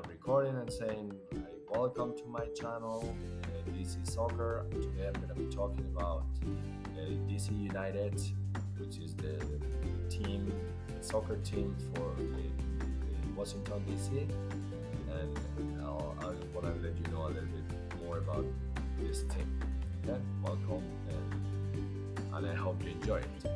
Recording and saying, welcome to my channel, uh, DC Soccer. Today I'm going to be talking about uh, DC United, which is the team, soccer team for uh, Washington DC, and I'll, I want to let you know a little bit more about this team. Okay, welcome, and, and I hope you enjoy it.